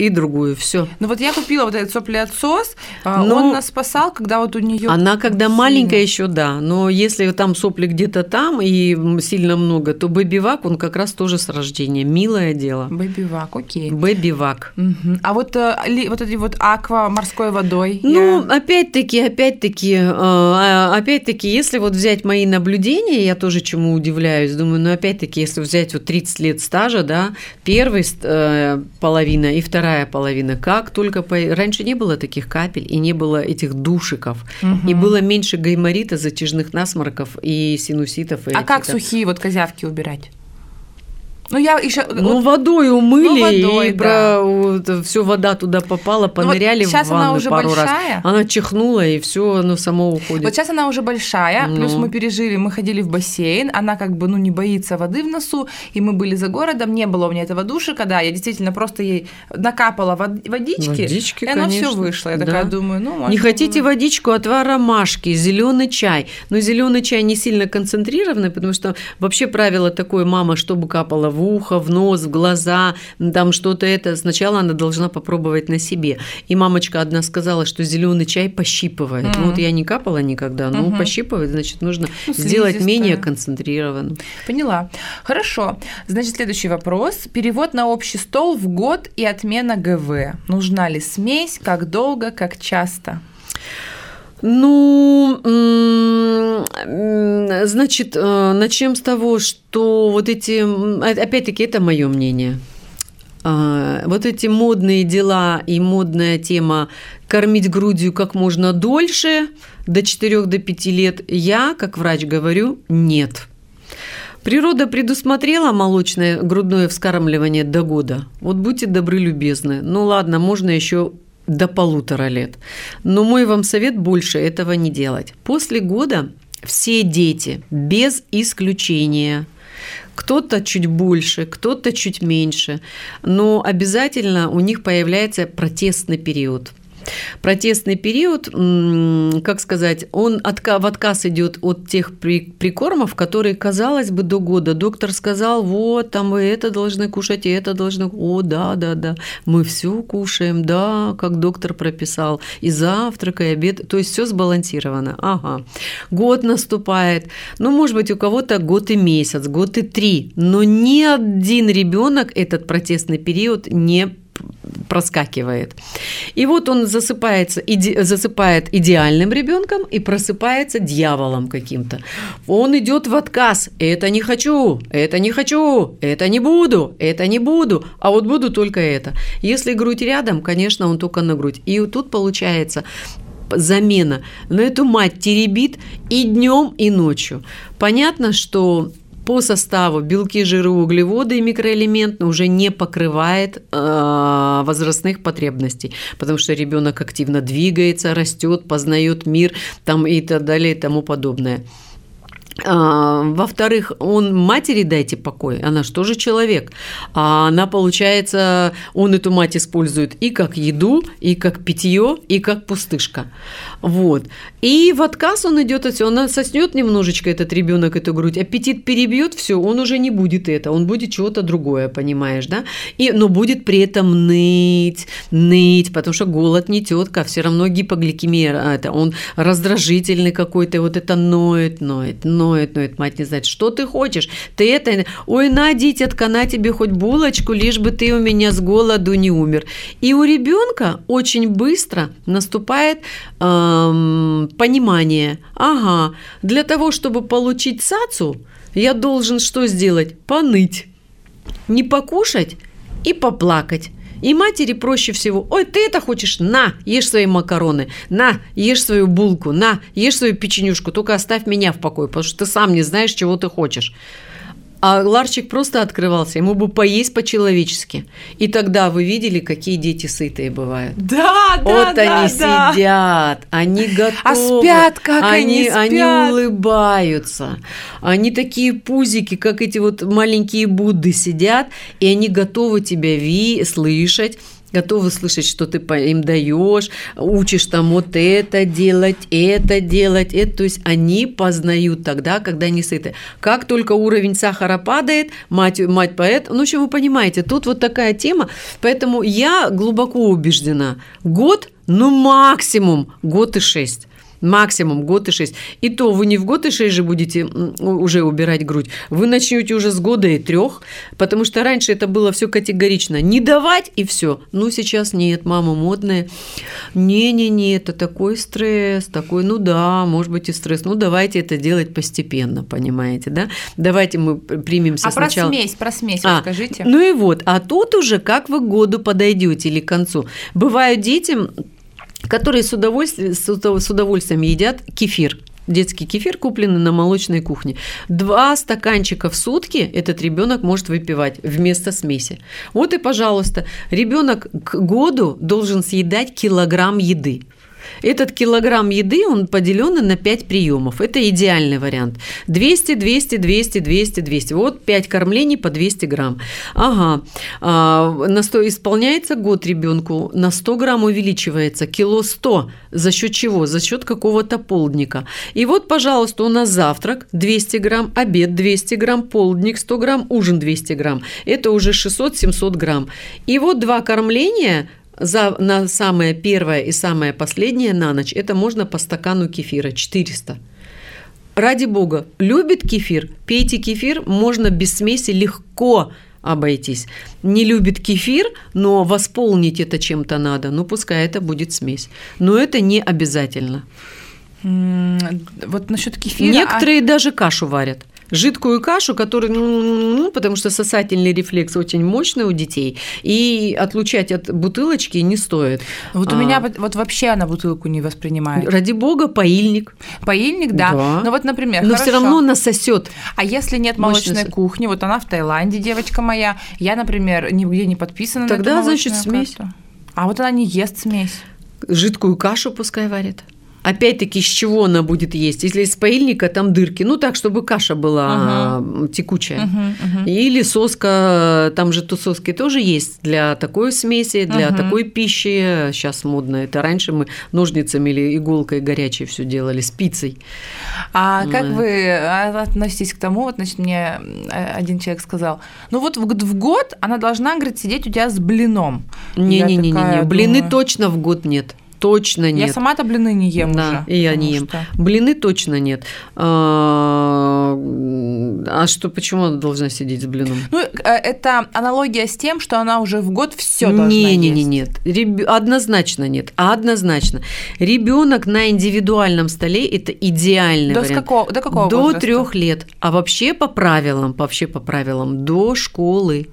S2: и другую. Все.
S1: Ну вот я купила вот этот соплеотсос, а, но он нас спасал, когда вот у нее.
S2: Она когда сильно. маленькая еще, да. Но если там сопли где-то там и сильно много, то бэбивак, он как раз тоже с рождения. Милое дело.
S1: Бэбивак, окей.
S2: Бэбивак.
S1: Угу. А вот, э, вот эти вот аква морской водой.
S2: Ну, я... опять-таки, опять-таки, э, а, опять-таки, если вот взять мои наблюдения, я тоже чему удивляюсь. Думаю, ну опять-таки, если взять вот 30 лет стажа, да, первая э, половина и вторая половина, как только по... раньше не было таких капель и не было этих душиков, угу. и было меньше гайморита, затяжных насморков и синуситов. И
S1: а как сухие вот козявки убирать?
S2: Ну, я еще... Ну, вот, водой умыли, ну, водой, и да. про... вот, все вода туда попала, поныряли ну, вот в ванну она уже пару большая. раз. Она чихнула, и все, оно само уходит.
S1: Вот сейчас она уже большая, ну. плюс мы пережили, мы ходили в бассейн, она как бы, ну, не боится воды в носу, и мы были за городом, не было у меня этого душика, да, я действительно просто ей накапала водички, водички и оно все вышло. Я да. такая думаю, ну,
S2: может, Не хотите водичку, отвар ромашки, зеленый чай. Но зеленый чай не сильно концентрированный, потому что вообще правило такое, мама, чтобы капала в в ухо, в нос, в глаза, там что-то это. Сначала она должна попробовать на себе. И мамочка одна сказала, что зеленый чай пощипывает. Mm-hmm. Ну вот я не капала никогда, но mm-hmm. пощипывает, значит, нужно ну, сделать менее концентрированным.
S1: Поняла. Хорошо. Значит, следующий вопрос. Перевод на общий стол в год и отмена ГВ. Нужна ли смесь, как долго, как часто?
S2: Ну, значит, э, начнем с того, что вот эти, опять-таки, это мое мнение. А, вот эти модные дела и модная тема кормить грудью как можно дольше, до 4 до 5 лет, я, как врач, говорю, нет. Природа предусмотрела молочное грудное вскармливание до года. Вот будьте добры, любезны. Ну ладно, можно еще до полутора лет. Но мой вам совет больше этого не делать. После года все дети, без исключения, кто-то чуть больше, кто-то чуть меньше, но обязательно у них появляется протестный период – Протестный период, как сказать, он в отказ идет от тех прикормов, которые, казалось бы, до года. Доктор сказал, вот, там вы это должны кушать, и это должны... О, да, да, да, мы все кушаем, да, как доктор прописал, и завтрак, и обед, то есть все сбалансировано. Ага. Год наступает, ну, может быть, у кого-то год и месяц, год и три, но ни один ребенок этот протестный период не проскакивает. И вот он засыпается, иде, засыпает идеальным ребенком и просыпается дьяволом каким-то. Он идет в отказ. Это не хочу, это не хочу, это не буду, это не буду, а вот буду только это. Если грудь рядом, конечно, он только на грудь. И тут получается замена. Но эту мать теребит и днем, и ночью. Понятно, что по составу белки, жиры, углеводы и микроэлементы уже не покрывает э, возрастных потребностей, потому что ребенок активно двигается, растет, познает мир там и так далее и тому подобное. А, во-вторых, он матери дайте покой, она же тоже человек. А она, получается, он эту мать использует и как еду, и как питье, и как пустышка. Вот. И в отказ он идет от всего. Он соснет немножечко этот ребенок эту грудь, аппетит перебьет, все, он уже не будет это, он будет чего-то другое, понимаешь, да? И, но будет при этом ныть, ныть, потому что голод не тетка, все равно гипогликемия, а, это он раздражительный какой-то, вот это ноет, ноет, ноет, ноет, мать не знает, что ты хочешь, ты это, ой, на, дитятка, на тебе хоть булочку, лишь бы ты у меня с голоду не умер. И у ребенка очень быстро наступает эм, понимание, ага, для того, чтобы получить сацу, я должен что сделать? Поныть, не покушать и поплакать. И матери проще всего, ой, ты это хочешь, на, ешь свои макароны, на, ешь свою булку, на, ешь свою печенюшку, только оставь меня в покое, потому что ты сам не знаешь, чего ты хочешь. А ларчик просто открывался, ему бы поесть по-человечески. И тогда вы видели, какие дети сытые бывают.
S1: Да, да,
S2: Вот
S1: да,
S2: они
S1: да.
S2: сидят, они готовы.
S1: А спят, как они спят.
S2: Они улыбаются. Они такие пузики, как эти вот маленькие Будды сидят, и они готовы тебя ви слышать, готовы слышать, что ты им даешь, учишь там вот это делать, это делать, это, то есть они познают тогда, когда они сыты. Как только уровень сахара падает, мать, мать поэт, ну, в общем, вы понимаете, тут вот такая тема, поэтому я глубоко убеждена, год, ну, максимум год и шесть. Максимум год и шесть. И то вы не в год и шесть же будете уже убирать грудь. Вы начнете уже с года и трех, потому что раньше это было все категорично. Не давать и все. Ну, сейчас нет, мама модная. Не-не-не, это такой стресс, такой, ну да, может быть и стресс. Ну, давайте это делать постепенно, понимаете, да? Давайте мы примемся
S1: А про
S2: сначала.
S1: смесь, про смесь
S2: А,
S1: расскажите.
S2: Ну и вот, а тут уже как вы к году подойдете или к концу. Бывают дети, которые с удовольствием, с удов- с удовольствием едят кефир. Детский кефир, купленный на молочной кухне. Два стаканчика в сутки этот ребенок может выпивать вместо смеси. Вот и, пожалуйста, ребенок к году должен съедать килограмм еды. Этот килограмм еды, он поделен на 5 приемов. Это идеальный вариант. 200, 200, 200, 200, 200. Вот 5 кормлений по 200 грамм. Ага. А, на 100 исполняется год ребенку, на 100 грамм увеличивается кило 100. За счет чего? За счет какого-то полдника. И вот, пожалуйста, у нас завтрак 200 грамм, обед 200 грамм, полдник 100 грамм, ужин 200 грамм. Это уже 600-700 грамм. И вот два кормления за, на самое первое и самое последнее на ночь, это можно по стакану кефира, 400. Ради бога, любит кефир, пейте кефир, можно без смеси легко обойтись. Не любит кефир, но восполнить это чем-то надо, ну пускай это будет смесь. Но это не обязательно.
S1: Вот насчет кефира. а-
S2: Некоторые даже кашу варят. Жидкую кашу, которую, ну, потому что сосательный рефлекс очень мощный у детей, и отлучать от бутылочки не стоит.
S1: а, Вот у
S2: А,
S1: меня вот- вот вообще она бутылку не воспринимает.
S2: Ради бога, поильник.
S1: Поильник, да.
S2: Да.
S1: Но вот, например,
S2: Но все равно насосет.
S1: А если нет молочной
S2: с-
S1: кухни, вот она в Таиланде, девочка моя, я, например, нигде не подписана
S2: Тогда,
S1: на эту
S2: значит, смесь.
S1: карту. А вот она не ест смесь.
S2: Жидкую кашу пускай варит. Опять-таки, с чего она будет есть? Если из паильника, там дырки. Ну, так, чтобы каша была м, текучая.
S1: Мгм, мгм.
S2: Или соска, там же тут соски тоже есть для такой смеси, для
S1: Мгм.
S2: такой пищи. Сейчас модно. Это раньше мы ножницами или иголкой горячей все делали, спицей.
S1: А как
S2: Да.
S1: вы а, относитесь к тому, вот, значит, мне э, один человек сказал, ну вот в, год она должна, говорит, сидеть у тебя с блином.
S2: Не-не-не,
S1: такая
S2: блины
S1: думаю,
S2: точно в год нет. Точно нет.
S1: Я сама-то блины не ем
S2: Да,
S1: уже.
S2: и я не ем.
S1: что-
S2: Блины точно нет. А, а что, почему она должна сидеть с блином?
S1: Ну, э, это аналогия с тем, что она уже в год все должна
S2: не, не, не, нет. Реб- Однозначно нет. Однозначно. Ребенок на индивидуальном столе это идеальный
S1: До,
S2: вариант.
S1: какого, до какого
S2: до
S1: возраста?
S2: трех лет. А вообще по правилам, вообще по правилам, до школы.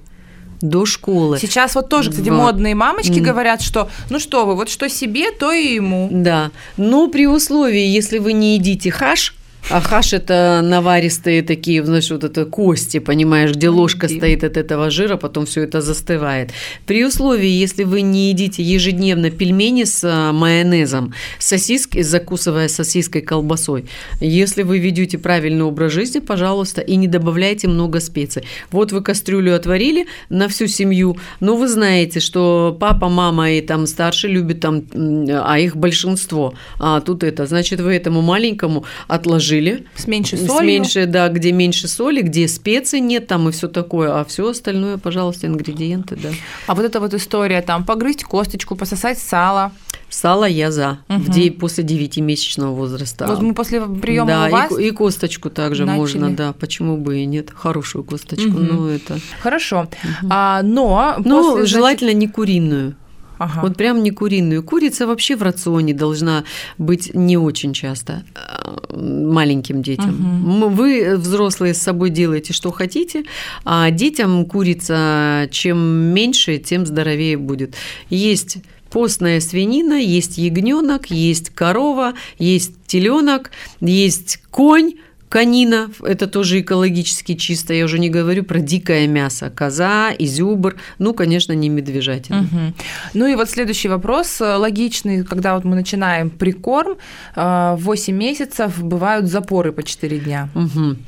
S2: До школы.
S1: Сейчас вот тоже, кстати,
S2: Да.
S1: модные мамочки говорят, что ну что вы, вот что себе, то и ему.
S2: Да. Но при условии, если вы не едите хаш, А хаш это наваристые такие, знаешь, вот это кости, понимаешь, где ложка стоит от этого жира, потом все это застывает. При условии, если вы не едите ежедневно пельмени с а, майонезом, сосиски, закусывая сосиской колбасой, если вы ведете правильный образ жизни, пожалуйста, и не добавляйте много специй. Вот вы кастрюлю отварили на всю семью, но вы знаете, что папа, мама и там старший любят там, а их большинство. А тут это, значит, вы этому маленькому отложили.
S1: С меньшей солью.
S2: С меньшей, да, где меньше соли, где специй нет там и все такое, а все остальное, пожалуйста, ингредиенты, да.
S1: А вот эта вот история там погрызть косточку, пососать сало.
S2: Сало я за, угу. в де- после 9-месячного возраста.
S1: Вот мы после приема
S2: да,
S1: у вас
S2: и, и косточку также
S1: начали.
S2: можно, да, почему бы и нет, хорошую косточку,
S1: Мгм.
S2: ну это.
S1: Хорошо. А, но
S2: Ну,
S1: после, значит-
S2: желательно не куриную.
S1: Ага.
S2: Вот прям не куриную. Курица вообще в рационе должна быть не очень часто э, маленьким детям. М, Вы, взрослые, с собой делаете, что хотите, а детям курица чем меньше, тем здоровее будет. Есть постная свинина, есть ягненок, есть корова, есть теленок, есть конь. Конина, это тоже экологически чисто, я уже не говорю про дикое мясо, коза, изюбр, ну, конечно, не медвежатина.
S1: Мгм. Ну и вот следующий вопрос, э, логичный, когда вот мы начинаем прикорм, э, в 8 месяцев бывают запоры по 4 дня.
S2: Мгм.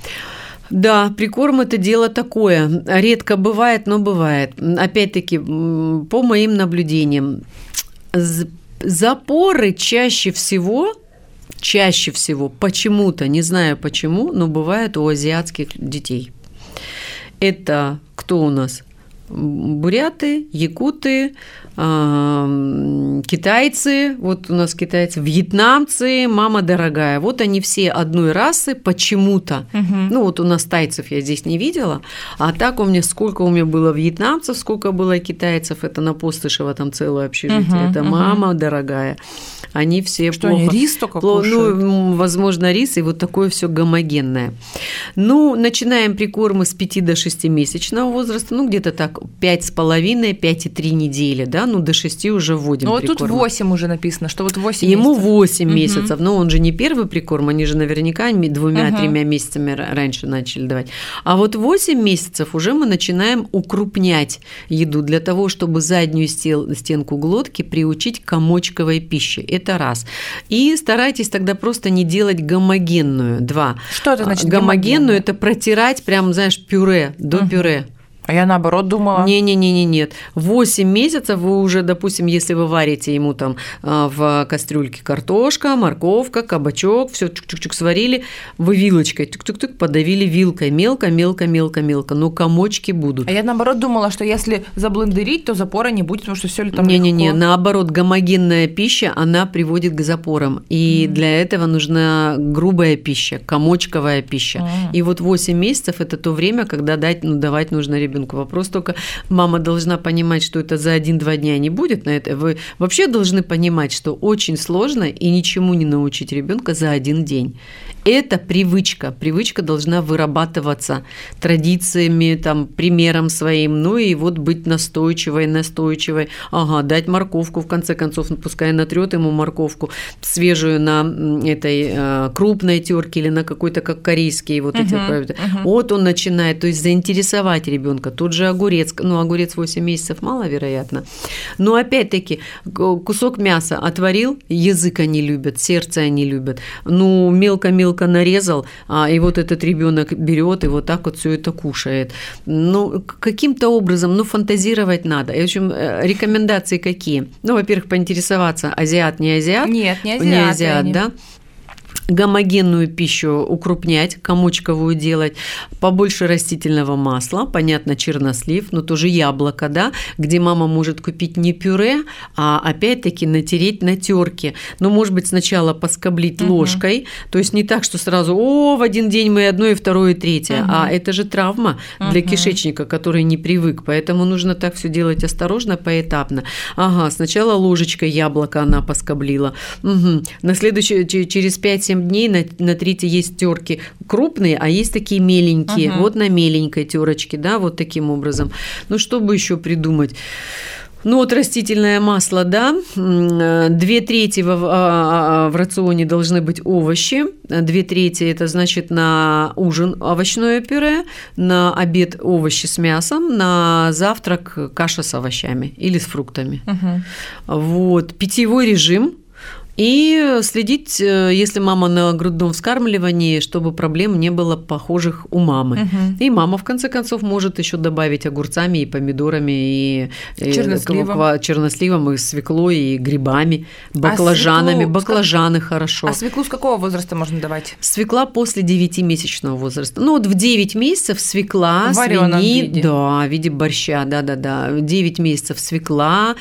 S2: Да, прикорм это дело такое. Редко бывает, но бывает. Опять-таки, по моим наблюдениям, запоры чаще всего, чаще всего, почему-то, не знаю почему, но бывают у азиатских детей. Это кто у нас? Буряты, якуты, китайцы, вот у нас китайцы, вьетнамцы, мама дорогая. Вот они все одной расы почему-то. Ну, вот у нас тайцев я здесь не видела, а так у меня сколько у меня было вьетнамцев, сколько было китайцев, это на Постышево там целое общежитие,
S1: Мгм,
S2: это
S1: мгм.
S2: мама дорогая. Они все
S1: Что
S2: плохо...
S1: они рис только
S2: Пло-
S1: кушают?
S2: Ну, возможно, рис и вот такое все гомогенное. Ну, начинаем прикормы с 5 до 6 месячного возраста, ну, где-то так 5,5, 5,3 недели, да, ну, до 6 уже вводим
S1: Ну вот тут
S2: прикормы.
S1: 8 уже написано, что вот 8
S2: Ему
S1: месяцев.
S2: 8
S1: Мгм.
S2: месяцев, но он же не первый прикорм, они же наверняка двумя-тремя
S1: Ага.
S2: месяцами ра- раньше начали давать. А вот 8 месяцев уже мы начинаем укрупнять еду для того, чтобы заднюю стенку глотки приучить к комочковой пище. Это раз. И старайтесь тогда просто не делать гомогенную. Два.
S1: Что это значит
S2: Гомогенную
S1: гомогенную?
S2: – это протирать прям, знаешь, пюре, до
S1: Мгм.
S2: пюре.
S1: А я наоборот думала.
S2: Не-не-не, нет. 8 месяцев вы уже, допустим, если вы варите ему там а, в кастрюльке картошка, морковка, кабачок, все чук-чук-чук сварили, вы вилочкой тюк-тюк-тюк подавили вилкой мелко, мелко, мелко, мелко, но комочки будут.
S1: А я наоборот думала, что если заблендерить, то запора не будет, потому что все ли там
S2: Не-не-не, наоборот, гомогенная пища, она приводит к запорам. И для этого нужна грубая пища, комочковая пища.
S1: М.
S2: И вот 8 месяцев – это то время, когда дать, ну, давать нужно ребенку. Вопрос только, мама должна понимать, что это за 1-2 дня не будет на это. Вы вообще должны понимать, что очень сложно и ничему не научить ребенка за один день. Это привычка. Привычка должна вырабатываться традициями, там, примером своим, ну и вот быть настойчивой, настойчивой. Ага, дать морковку, в конце концов, ну, пускай натрет ему морковку свежую на этой э, крупной терке или на какой-то, как корейские вот эти.
S1: Мгм,
S2: правда.
S1: мгм.
S2: Вот он начинает, то есть заинтересовать ребенка. Тот же огурец, ну, огурец 8 месяцев маловероятно. Но опять-таки, кусок мяса отварил, язык они любят, сердце они любят. Ну, мелко-мелко нарезал, а, и вот этот ребенок берет и вот так вот все это кушает. Ну, каким-то образом, ну, фантазировать надо. И, в общем, э, рекомендации какие? Ну, во-первых, поинтересоваться, азиат, не азиат.
S1: Нет, не азиаты
S2: Не азиат, да гомогенную пищу укрупнять, комочковую делать, побольше растительного масла, понятно, чернослив, но тоже яблоко, да, где мама может купить не пюре, а опять-таки натереть на терке. Но, может быть, сначала поскоблить
S1: Мгм.
S2: ложкой, то есть не так, что сразу, о, в один день мы одно и второе, и третье,
S1: Мгм.
S2: а это же травма для
S1: Мгм.
S2: кишечника, который не привык, поэтому нужно так все делать осторожно, поэтапно. Ага, сначала ложечкой яблоко она поскоблила. Мгм. На следующий, че- через 5-7 дней на, на третьей есть терки крупные, а есть такие меленькие.
S1: Мгм.
S2: Вот на меленькой терочке, да, вот таким образом. Ну, что бы еще придумать? Ну вот растительное масло, да, две трети в, а, а, в рационе должны быть овощи, две трети это значит на ужин овощное пюре, на обед овощи с мясом, на завтрак каша с овощами или с фруктами. Угу. Вот питьевой режим и следить, э, если мама на грудном вскармливании, чтобы проблем не было похожих у мамы. Угу. И мама, в конце концов, может еще добавить огурцами и помидорами, и, черносливом. и черносливом, и свеклой, и грибами, баклажанами. А свеклу... Баклажаны хорошо.
S1: А свеклу с какого возраста можно давать?
S2: Свекла после 9-месячного возраста. Ну вот в 9 месяцев свекла, свиньи, виде. да, в виде борща, да-да-да. 9 месяцев свекла,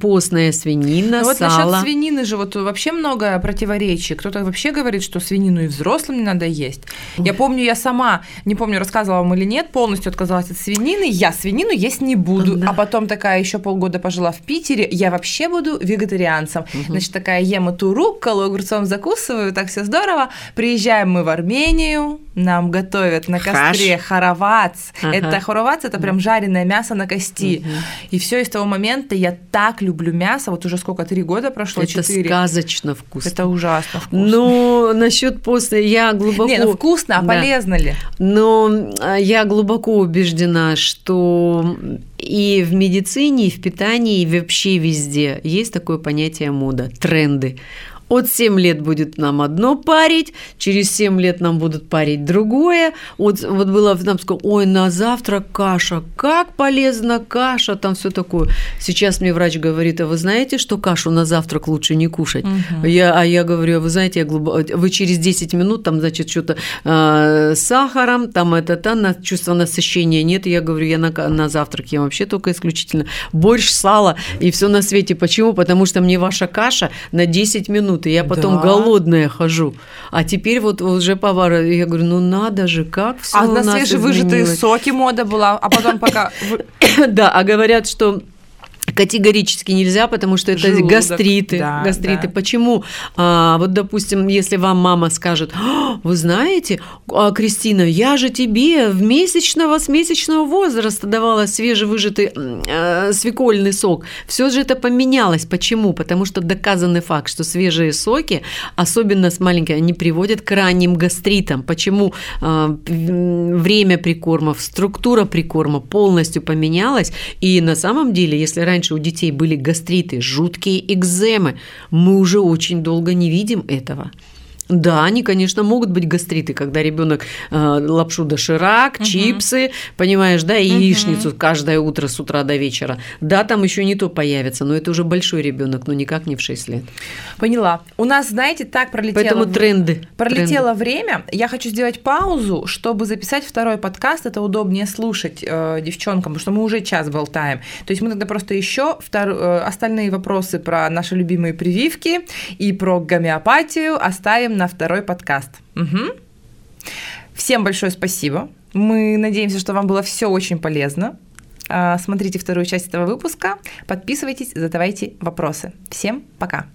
S2: постная свинина,
S1: ну,
S2: сало. Вот
S1: насчет свинины же вот вообще много противоречий. Кто-то вообще говорит, что свинину и взрослым не надо есть. Я помню, я сама, не помню, рассказывала вам или нет, полностью отказалась от свинины. Я свинину есть не буду. Да. А потом такая еще полгода пожила в Питере. Я вообще буду вегетарианцем. Угу. Значит, такая ем эту рукколу, огурцом закусываю, так все здорово. Приезжаем мы в Армению, нам готовят на костре Хаш. хоровац. Ага. Это хоровац, это прям жареное мясо на кости. Угу. И все из того момента я так люблю мясо. Вот уже сколько, три года прошло, четыре
S2: сказочно вкусно.
S1: Это ужасно вкусно.
S2: Но насчет после я глубоко...
S1: Не, ну вкусно, а да. полезно ли?
S2: Но а, я глубоко убеждена, что и в медицине, и в питании, и вообще везде есть такое понятие мода, тренды. От 7 лет будет нам одно парить, через 7 лет нам будут парить другое. Вот, вот было нам сказано, ой, на завтрак каша, как полезна каша, там все такое. Сейчас мне врач говорит, а вы знаете, что кашу на завтрак лучше не кушать? Угу. Я, а я говорю, а вы знаете, я глубоко... вы через 10 минут там, значит, что-то э, с сахаром, там это, там, на чувство насыщения нет. Я говорю, я на, на завтрак ем вообще только исключительно борщ, сало и все на свете. Почему? Потому что мне ваша каша на 10 минут минуты, я потом да. голодная хожу. А теперь вот уже повар, я говорю, ну надо же, как все
S1: А у на свежевыжатые соки мода была, а потом пока...
S2: Да, а говорят, что Категорически нельзя, потому что это Желудок, гастриты. Да, гастриты. Да. Почему? А, вот, допустим, если вам мама скажет, «А, вы знаете, а, Кристина, я же тебе в месячного, с месячного возраста давала свежевыжатый э, свекольный сок. Все же это поменялось. Почему? Потому что доказанный факт, что свежие соки, особенно с маленькими, они приводят к ранним гастритам. Почему э, время прикормов, структура прикорма полностью поменялась. И на самом деле, если раньше раньше у детей были гастриты, жуткие экземы, мы уже очень долго не видим этого. Да, они, конечно, могут быть гастриты, когда ребенок э, лапшу доширак, угу. чипсы, понимаешь, да, и угу. яичницу каждое утро с утра до вечера. Да, там еще не то появится, но это уже большой ребенок, но никак не в 6 лет.
S1: Поняла. У нас, знаете, так пролетело.
S2: Поэтому тренды.
S1: Пролетело тренды. время. Я хочу сделать паузу, чтобы записать второй подкаст. Это удобнее слушать э, девчонкам, потому что мы уже час болтаем. То есть мы тогда просто еще втор... э, остальные вопросы про наши любимые прививки и про гомеопатию оставим на второй подкаст. Угу. Всем большое спасибо. Мы надеемся, что вам было все очень полезно. А, смотрите вторую часть этого выпуска, подписывайтесь, задавайте вопросы. Всем пока!